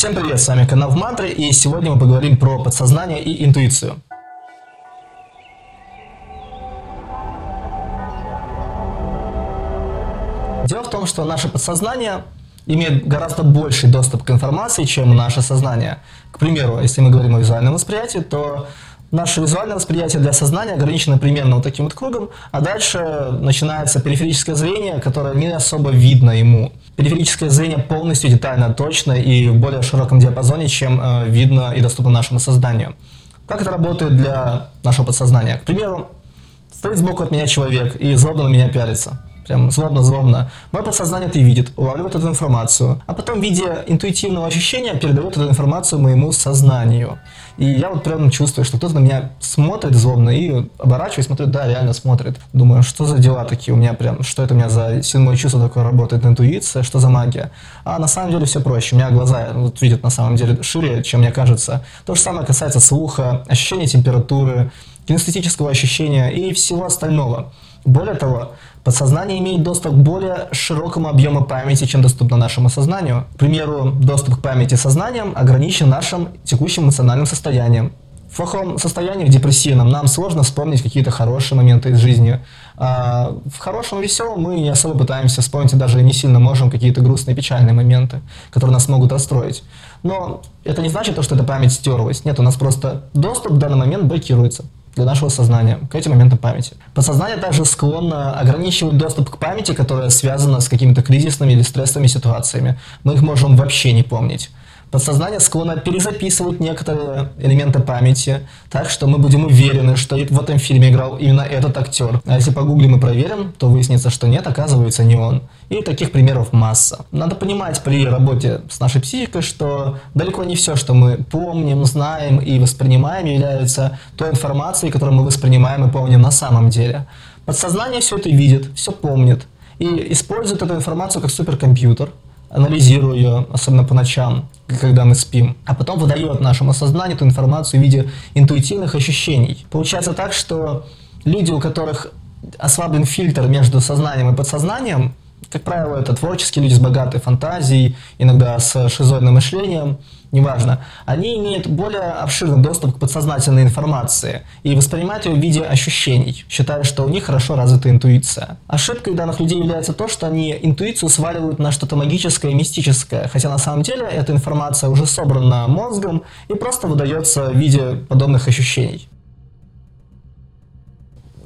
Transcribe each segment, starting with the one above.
Всем привет, с вами канал в Мантре, и сегодня мы поговорим про подсознание и интуицию. Дело в том, что наше подсознание имеет гораздо больший доступ к информации, чем наше сознание. К примеру, если мы говорим о визуальном восприятии, то наше визуальное восприятие для сознания ограничено примерно вот таким вот кругом, а дальше начинается периферическое зрение, которое не особо видно ему. Периферическое зрение полностью детально, точно и в более широком диапазоне, чем э, видно и доступно нашему сознанию. Как это работает для нашего подсознания? К примеру, стоит сбоку от меня человек и злобно на меня пялится прям злобно-злобно. Мое подсознание это видит, улавливает эту информацию, а потом в виде интуитивного ощущения передает эту информацию моему сознанию. И я вот прям чувствую, что кто-то на меня смотрит злобно и оборачиваюсь, смотрю, да, реально смотрит. Думаю, что за дела такие у меня прям, что это у меня за седьмое чувство такое работает, интуиция, что за магия. А на самом деле все проще. У меня глаза вот, видят на самом деле шире, чем мне кажется. То же самое касается слуха, ощущения температуры, кинестетического ощущения и всего остального. Более того, подсознание имеет доступ к более широкому объему памяти, чем доступно нашему сознанию. К примеру, доступ к памяти сознанием ограничен нашим текущим эмоциональным состоянием. В плохом состоянии, в депрессивном, нам сложно вспомнить какие-то хорошие моменты из жизни. А в хорошем веселом мы не особо пытаемся вспомнить, даже не сильно можем какие-то грустные, печальные моменты, которые нас могут расстроить. Но это не значит, что эта память стерлась. Нет, у нас просто доступ в данный момент блокируется для нашего сознания к этим моментам памяти. Подсознание также склонно ограничивать доступ к памяти, которая связана с какими-то кризисными или стрессовыми ситуациями. Мы их можем вообще не помнить. Подсознание склонно перезаписывать некоторые элементы памяти, так что мы будем уверены, что в этом фильме играл именно этот актер. А если погуглим и проверим, то выяснится, что нет, оказывается не он. И таких примеров масса. Надо понимать при работе с нашей психикой, что далеко не все, что мы помним, знаем и воспринимаем, является той информацией, которую мы воспринимаем и помним на самом деле. Подсознание все это видит, все помнит и использует эту информацию как суперкомпьютер, анализируя ее, особенно по ночам, когда мы спим, а потом выдает нашему сознанию эту информацию в виде интуитивных ощущений. Получается так, что люди, у которых ослаблен фильтр между сознанием и подсознанием, как правило, это творческие люди с богатой фантазией, иногда с шизоидным мышлением, неважно. Они имеют более обширный доступ к подсознательной информации и воспринимают ее в виде ощущений, считая, что у них хорошо развита интуиция. Ошибкой данных людей является то, что они интуицию сваливают на что-то магическое и мистическое, хотя на самом деле эта информация уже собрана мозгом и просто выдается в виде подобных ощущений.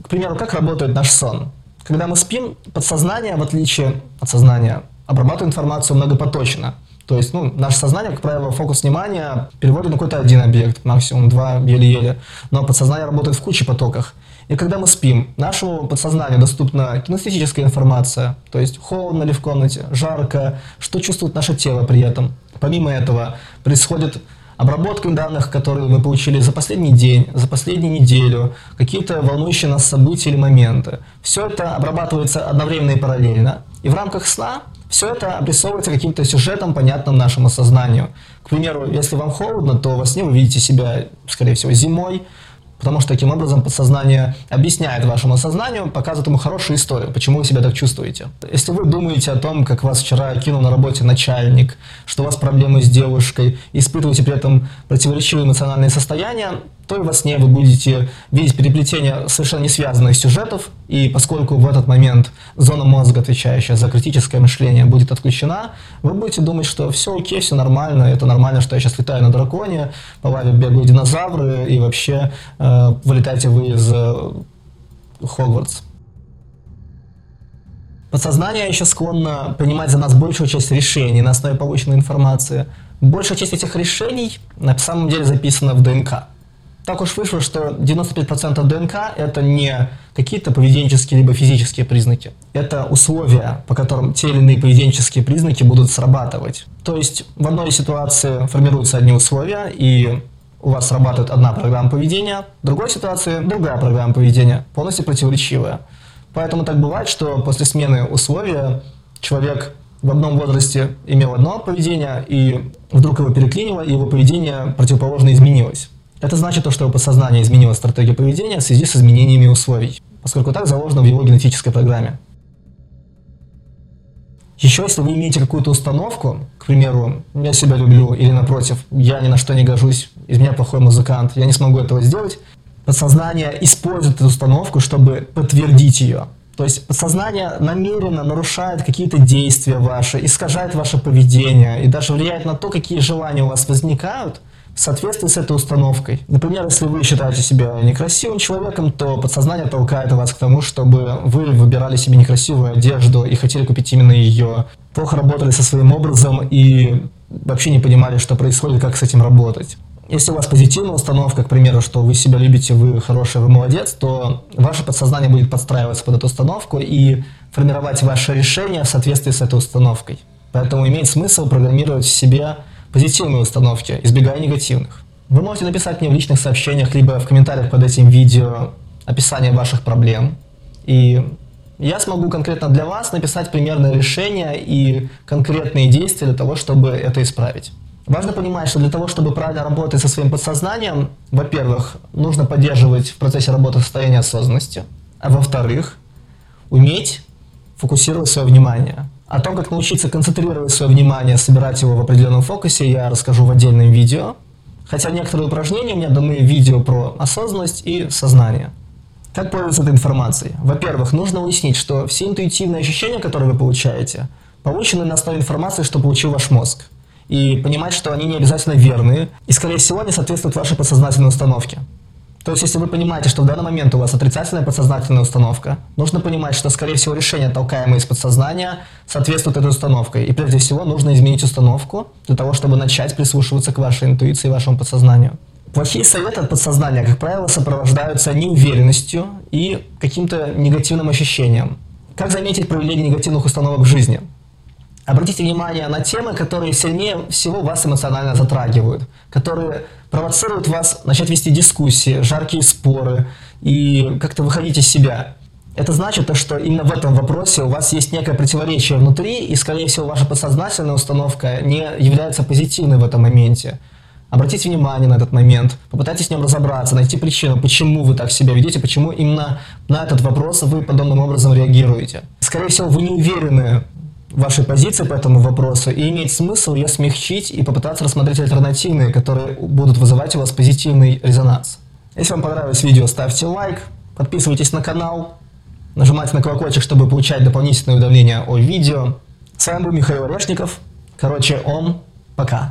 К примеру, как работает наш сон? Когда мы спим, подсознание, в отличие от сознания, обрабатывает информацию многопоточно. То есть, ну, наше сознание, как правило, фокус внимания переводит на какой-то один объект, максимум два, еле-еле. Но подсознание работает в куче потоках. И когда мы спим, нашему подсознанию доступна кинестетическая информация, то есть холодно ли в комнате, жарко, что чувствует наше тело при этом. Помимо этого происходит обработкой данных, которые мы получили за последний день, за последнюю неделю, какие-то волнующие нас события или моменты. Все это обрабатывается одновременно и параллельно. И в рамках сна все это обрисовывается каким-то сюжетом, понятным нашему сознанию. К примеру, если вам холодно, то во сне вы видите себя, скорее всего, зимой, Потому что таким образом подсознание объясняет вашему сознанию, показывает ему хорошую историю, почему вы себя так чувствуете. Если вы думаете о том, как вас вчера кинул на работе начальник, что у вас проблемы с девушкой, испытываете при этом противоречивые эмоциональные состояния, то и во сне вы будете видеть переплетение совершенно не связанных сюжетов, и поскольку в этот момент зона мозга, отвечающая за критическое мышление, будет отключена, вы будете думать, что все окей, все нормально, это нормально, что я сейчас летаю на драконе, по лаве бегают динозавры, и вообще э, вылетаете вы из э, Хогвартс. Подсознание еще склонно принимать за нас большую часть решений на основе полученной информации. Большая часть этих решений на самом деле записана в ДНК. Так уж вышло, что 95% ДНК – это не какие-то поведенческие либо физические признаки. Это условия, по которым те или иные поведенческие признаки будут срабатывать. То есть в одной ситуации формируются одни условия, и у вас срабатывает одна программа поведения, в другой ситуации другая программа поведения, полностью противоречивая. Поэтому так бывает, что после смены условия человек в одном возрасте имел одно поведение, и вдруг его переклинило, и его поведение противоположно изменилось. Это значит то, что его подсознание изменило стратегию поведения в связи с изменениями условий, поскольку так заложено в его генетической программе. Еще если вы имеете какую-то установку, к примеру, я себя люблю, или напротив, я ни на что не гожусь, из меня плохой музыкант, я не смогу этого сделать, подсознание использует эту установку, чтобы подтвердить ее. То есть подсознание намеренно нарушает какие-то действия ваши, искажает ваше поведение и даже влияет на то, какие желания у вас возникают в соответствии с этой установкой. Например, если вы считаете себя некрасивым человеком, то подсознание толкает вас к тому, чтобы вы выбирали себе некрасивую одежду и хотели купить именно ее. Плохо работали со своим образом и вообще не понимали, что происходит, как с этим работать. Если у вас позитивная установка, к примеру, что вы себя любите, вы хороший, вы молодец, то ваше подсознание будет подстраиваться под эту установку и формировать ваше решение в соответствии с этой установкой. Поэтому имеет смысл программировать в себе позитивные установки, избегая негативных. Вы можете написать мне в личных сообщениях, либо в комментариях под этим видео описание ваших проблем. И я смогу конкретно для вас написать примерное решение и конкретные действия для того, чтобы это исправить. Важно понимать, что для того, чтобы правильно работать со своим подсознанием, во-первых, нужно поддерживать в процессе работы состояние осознанности, а во-вторых, уметь фокусировать свое внимание. О том, как научиться концентрировать свое внимание, собирать его в определенном фокусе, я расскажу в отдельном видео. Хотя некоторые упражнения у меня даны в видео про осознанность и сознание. Как пользоваться этой информацией? Во-первых, нужно уяснить, что все интуитивные ощущения, которые вы получаете, получены на основе информации, что получил ваш мозг и понимать, что они не обязательно верные и, скорее всего, не соответствуют вашей подсознательной установке. То есть, если вы понимаете, что в данный момент у вас отрицательная подсознательная установка, нужно понимать, что, скорее всего, решение, толкаемое из подсознания, соответствует этой установке. И, прежде всего, нужно изменить установку для того, чтобы начать прислушиваться к вашей интуиции и вашему подсознанию. Плохие советы от подсознания, как правило, сопровождаются неуверенностью и каким-то негативным ощущением. Как заметить проявление негативных установок в жизни? Обратите внимание на темы, которые сильнее всего вас эмоционально затрагивают, которые провоцируют вас начать вести дискуссии, жаркие споры и как-то выходить из себя. Это значит, что именно в этом вопросе у вас есть некое противоречие внутри, и, скорее всего, ваша подсознательная установка не является позитивной в этом моменте. Обратите внимание на этот момент, попытайтесь с ним разобраться, найти причину, почему вы так себя ведете, почему именно на этот вопрос вы подобным образом реагируете. Скорее всего, вы не уверены вашей позиции по этому вопросу, и имеет смысл ее смягчить и попытаться рассмотреть альтернативные, которые будут вызывать у вас позитивный резонанс. Если вам понравилось видео, ставьте лайк, подписывайтесь на канал, нажимайте на колокольчик, чтобы получать дополнительные уведомления о видео. С вами был Михаил Орешников. Короче, он. Пока.